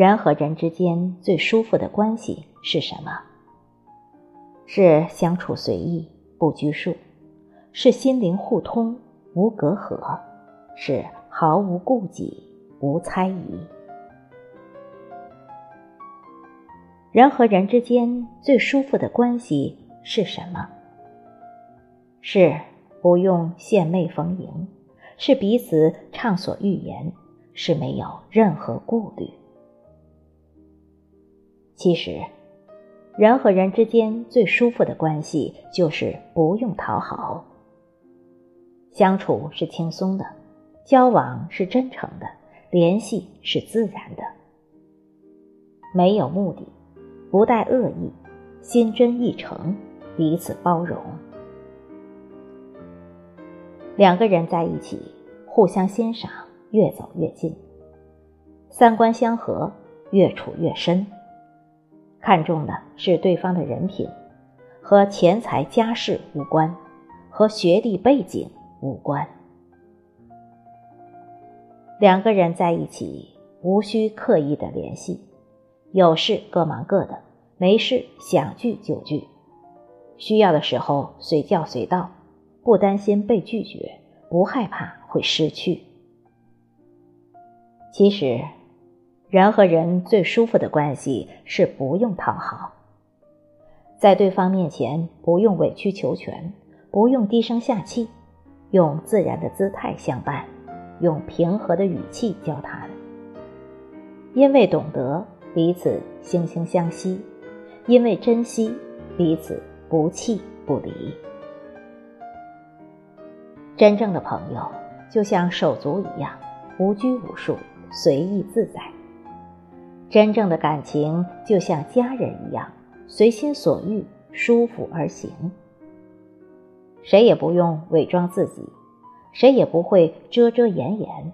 人和人之间最舒服的关系是什么？是相处随意，不拘束；是心灵互通，无隔阂；是毫无顾忌，无猜疑。人和人之间最舒服的关系是什么？是不用献媚逢迎，是彼此畅所欲言，是没有任何顾虑。其实，人和人之间最舒服的关系就是不用讨好，相处是轻松的，交往是真诚的，联系是自然的，没有目的。不带恶意，心真意诚，彼此包容。两个人在一起，互相欣赏，越走越近；三观相合，越处越深。看重的是对方的人品，和钱财家世无关，和学历背景无关。两个人在一起，无需刻意的联系。有事各忙各的，没事想聚就聚，需要的时候随叫随到，不担心被拒绝，不害怕会失去。其实，人和人最舒服的关系是不用讨好，在对方面前不用委曲求全，不用低声下气，用自然的姿态相伴，用平和的语气交谈，因为懂得。彼此惺惺相惜，因为珍惜彼此不弃不离。真正的朋友就像手足一样，无拘无束，随意自在。真正的感情就像家人一样，随心所欲，舒服而行。谁也不用伪装自己，谁也不会遮遮掩掩，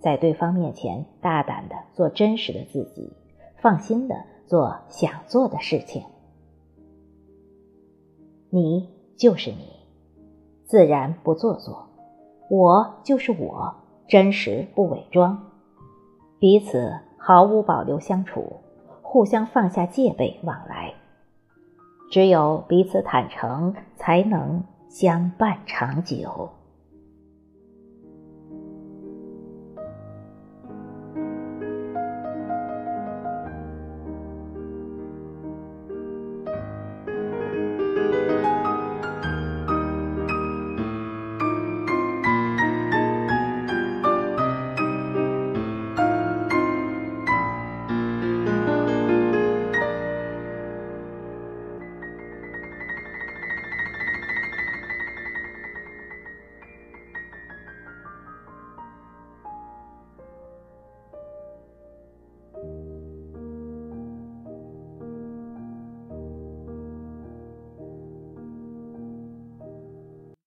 在对方面前大胆的做真实的自己。放心的做想做的事情，你就是你，自然不做作；我就是我，真实不伪装。彼此毫无保留相处，互相放下戒备往来。只有彼此坦诚，才能相伴长久。